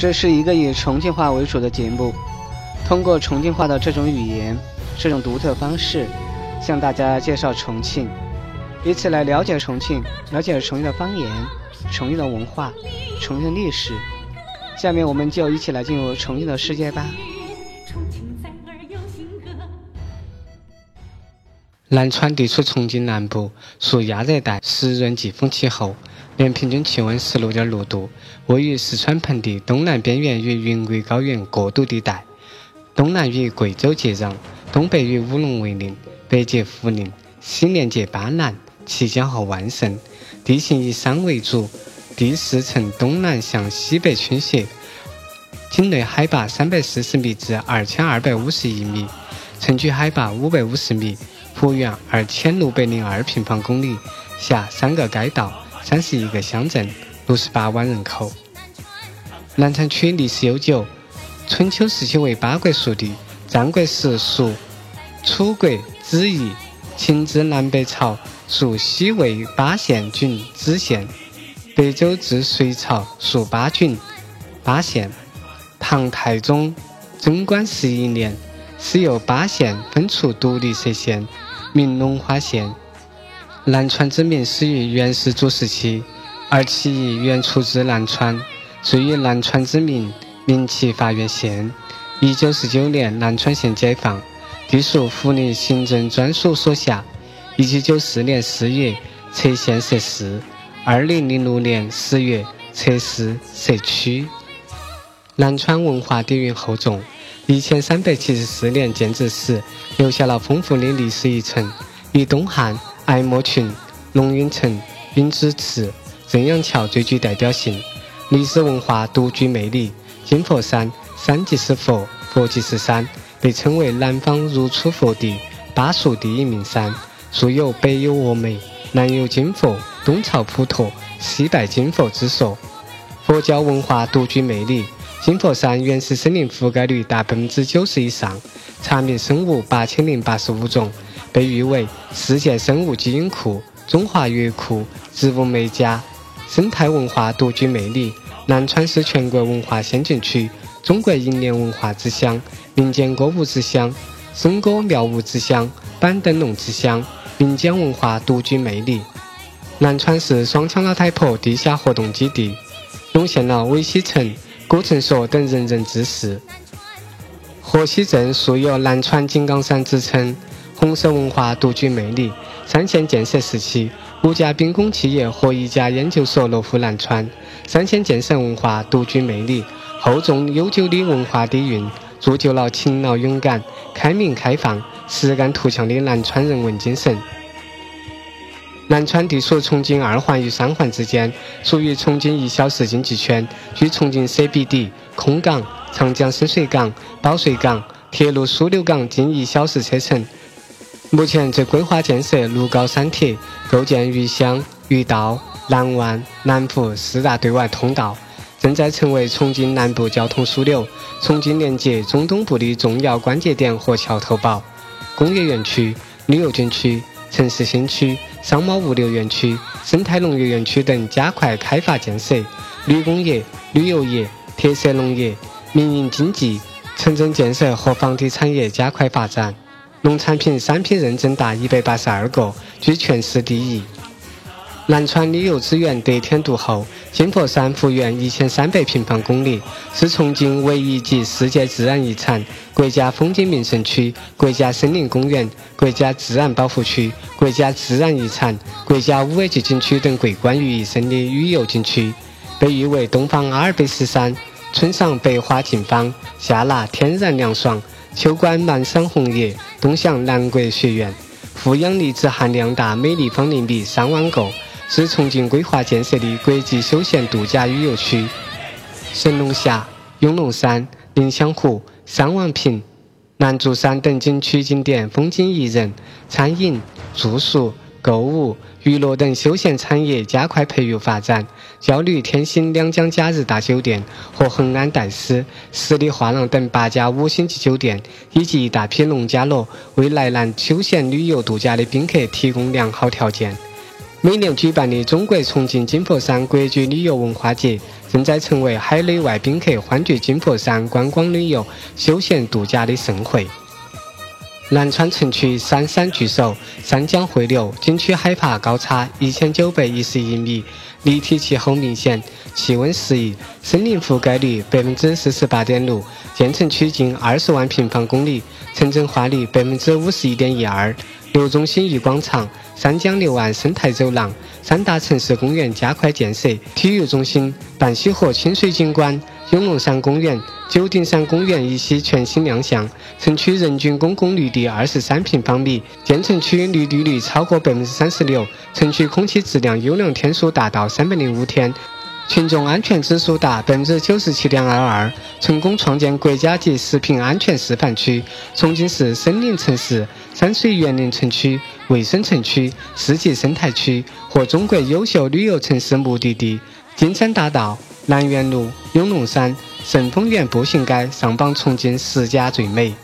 这是一个以重庆话为主的节目，通过重庆话的这种语言、这种独特方式，向大家介绍重庆，以此来了解重庆，了解重庆的方言、重庆的文化、重庆的历史。下面我们就一起来进入重庆的世界吧。南川地处重庆南部，属亚热带湿润季风气候，年平均气温十六点六度，位于四川盆地东南边缘与云贵高原过渡地带，东南与贵州接壤，东北与武隆为邻，北接涪陵，西连接巴南、綦江和万盛，地形以山为主，地势呈东南向西北倾斜，境内海拔三百四十米至二千二百五十一米，城区海拔五百五十米。幅员二千六百零二平方公里，辖三个街道、三十一个乡镇，六十八万人口。南川区历史悠久，春秋时期为八国属地，战国时属楚国子邑，秦至南北朝属西魏巴县郡子县，北周至隋朝属巴郡巴县。唐太宗贞观十一年，始由巴县分出独立设县。名龙华县，南川之名始于元世祖时期，而其意原出自南川，遂以南川之名名其发源县。一九四九年，南川县解放，隶属涪陵行政专署所辖。一九九四年四月撤县设市，二零零六年十月撤市设区。南川文化底蕴厚重。一千三百七十四年建制时，留下了丰富的历史遗存，与东汉白莫群、龙云城、云之池、正阳桥最具代表性。历史文化独具魅力。金佛山，山即是佛，佛即是山，被称为南方如初佛地，巴蜀第一名山。素有“北有峨眉，南有金佛，东朝普陀，西拜金佛”之说。佛教文化独具魅力。金佛山原始森林覆盖率达百分之九十以上，查明生物八千零八十五种，被誉为世界生物基因库、中华园库、植物美家，生态文化独具魅力。南川是全国文化先进区，中国银联文化之乡，民间歌舞之乡，笙歌妙舞之乡，板凳龙之乡，民间文化独具魅力。南川是双枪老太婆地下活动基地，涌现了韦西城。古城所等仁人志士。河西镇素有“南川井冈山”之称，红色文化独具魅力。三线建设时期，五家兵工企业和一家研究所落户南川。三线建设文化独具魅力，厚重悠久的文化底蕴，铸就了勤劳勇敢、开明开放、实干图强的南川人文精神。南川地处重庆二环与三环之间，属于重庆一小时经济圈，距重庆 CBD、空港、长江深水港、保税港、铁路枢纽港近一小时车程。目前正规划建设六高三铁，构建渝湘、渝道、南湾、南湖四大对外通道，正在成为重庆南部交通枢纽、重庆连接中东部的重要关节点和桥头堡。工业园区、旅游景区、城市新区。商贸物流园区、生态农业园区等加快开发建设，旅工业、旅游业、特色农业、民营经济、城镇建设和房地产业加快发展，农产品三品认证达一百八十二个，居全市第一。南川旅游资源得天独厚，金佛山幅员一千三百平方公里，是重庆唯一级世界自然遗产、国家风景名胜区、国家森林公园、国家自然保护区、国家自然遗产、国家五 A 级景区等桂冠于一身的旅游景区，被誉为东方阿尔卑斯山，春赏百花竞芳，夏纳天然凉爽，秋观漫山红叶，冬享南国雪原，负氧离子含量大每立方厘米三万个。是重庆规划建设的国际休闲度假旅游区。神龙峡、永隆山、宁乡湖、三王坪、南竹山等景区景点风景宜人，餐饮、住宿、购物、娱乐等休闲产业加快培育发展。焦虑天星两江假日大酒店和恒安戴斯、十里画廊等八家五星级酒店，以及一大批农家乐，为来南休闲旅游度假的宾客提供良好条件。每年举办的中国重庆金佛山国际旅游文化节，正在成为海内外宾客欢聚金佛山观光旅游、休闲度假的盛会。南川城区三山聚首，三江汇流，景区海拔高差一千九百一十一米，立体气候明显，气温适宜，森林覆盖率百分之四十八点六，建成区近二十万平方公里，城镇化率百分之五十一点一二。六中心一广场、三江六岸生态走廊、三大城市公园加快建设，体育中心、半溪河清水景观、永隆山公园、九鼎山公园一期全新亮相。城区人均公共绿地二十三平方米，建成区绿地率超过百分之三十六，城区空气质量优良天数达到三百零五天。群众安全指数达百分之九十七点二二，成功创建国家级食品安全示范区。重庆市森林城市、山水园林城区、卫生城区、四季生态区和中国优秀旅游城市目的地金山大道、南园路、永隆山、盛丰园步行街上榜重庆十佳最美。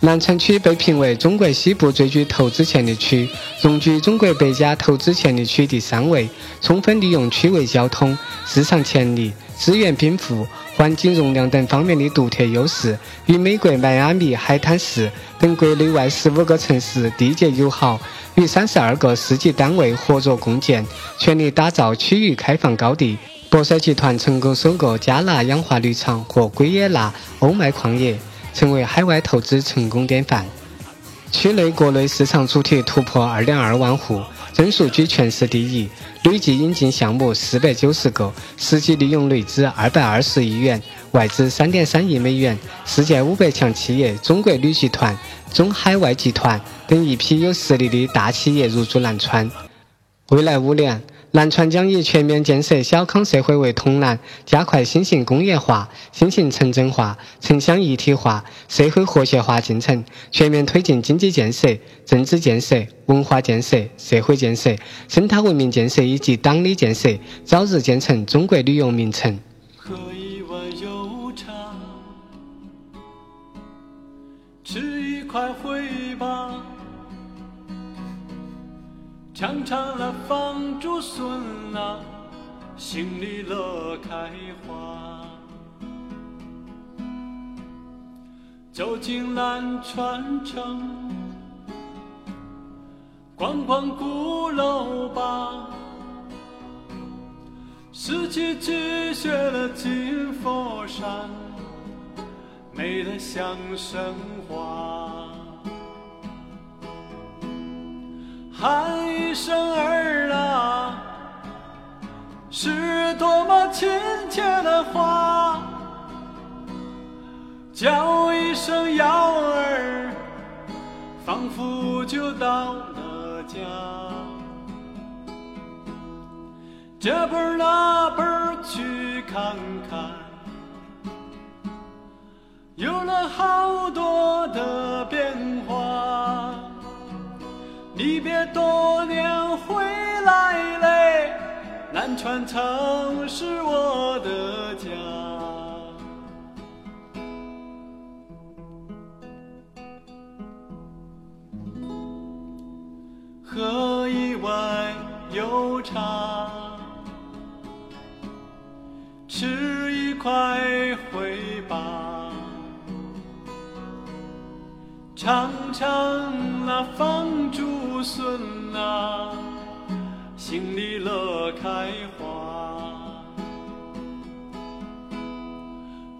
南城区被评为中国西部最具投资潜力区，荣居中国百家投资潜力区第三位。充分利用区位交通、市场潜力、资源禀赋、环境容量等方面的独特优势，与美国迈阿密海滩市等国内外十五个城市缔结友好，与三十二个市级单位合作共建，全力打造区域开放高地。博赛集团成功收购加纳氧化铝厂和圭耶纳欧麦矿业。成为海外投资成功典范。区内国内市场主体突破二点二万户，增速居全市第一，累计引进项目四百九十个，实际利用内资二百二十亿元，外资三点三亿美元。世界五百强企业中国旅集团、中海外集团等一批有实力的大企业入驻南川。未来五年。南川将以全面建设小康社会为统蓝，加快新型工业化、新型城镇化、城乡一体化、社会和谐化进程，全面推进经济建设、政治建设、文化建设、社会建设、生态文明建设以及党的建设，早日建成中国旅游名城。喝一碗油茶，吃一块回吧。尝尝那放竹笋啊，心里乐开花。走进南川城，逛逛鼓楼吧。四季积雪了金佛山，美得像神话。喊一声儿啊，是多么亲切的话；叫一声幺儿，仿佛就到了家。这本儿那本儿去看看，有了好多的变化。离别多年回来嘞，南川曾是我的家。尝尝那放竹笋啊，心里乐开花。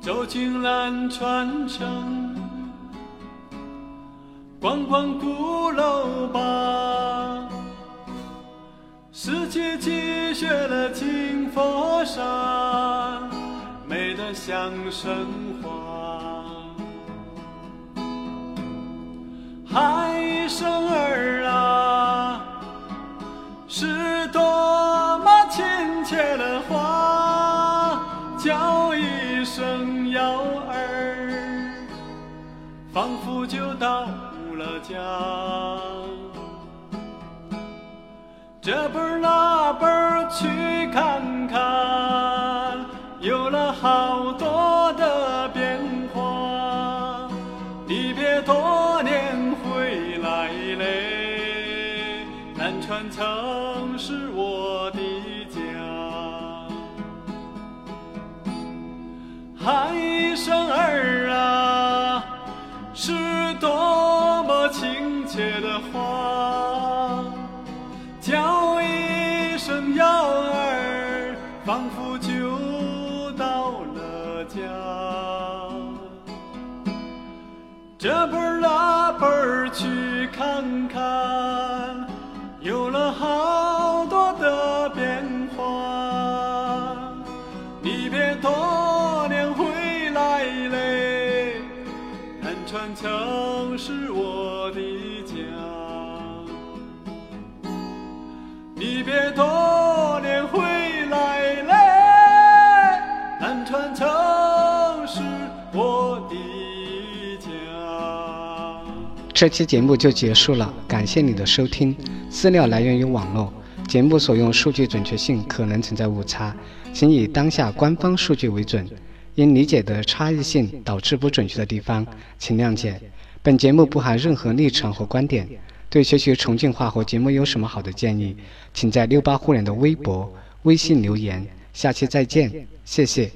走进南川城，逛逛鼓楼吧。四季积雪了金佛山，美得像神话。叫一声幺儿，仿佛就到了家。这本那本去看看，有了好多的话，叫一声幺儿，仿佛就到了家。这辈儿那辈儿去看看，有了好多的变化。你别多年回来嘞，南川城是我的家。你别多年回来嘞，南川城是我的家。这期节目就结束了，感谢你的收听。资料来源于网络，节目所用数据准确性可能存在误差，请以当下官方数据为准。因理解的差异性导致不准确的地方，请谅解。本节目不含任何立场和观点。对学习重庆话和节目有什么好的建议，请在六八互联的微博、微信留言。下期再见，谢谢。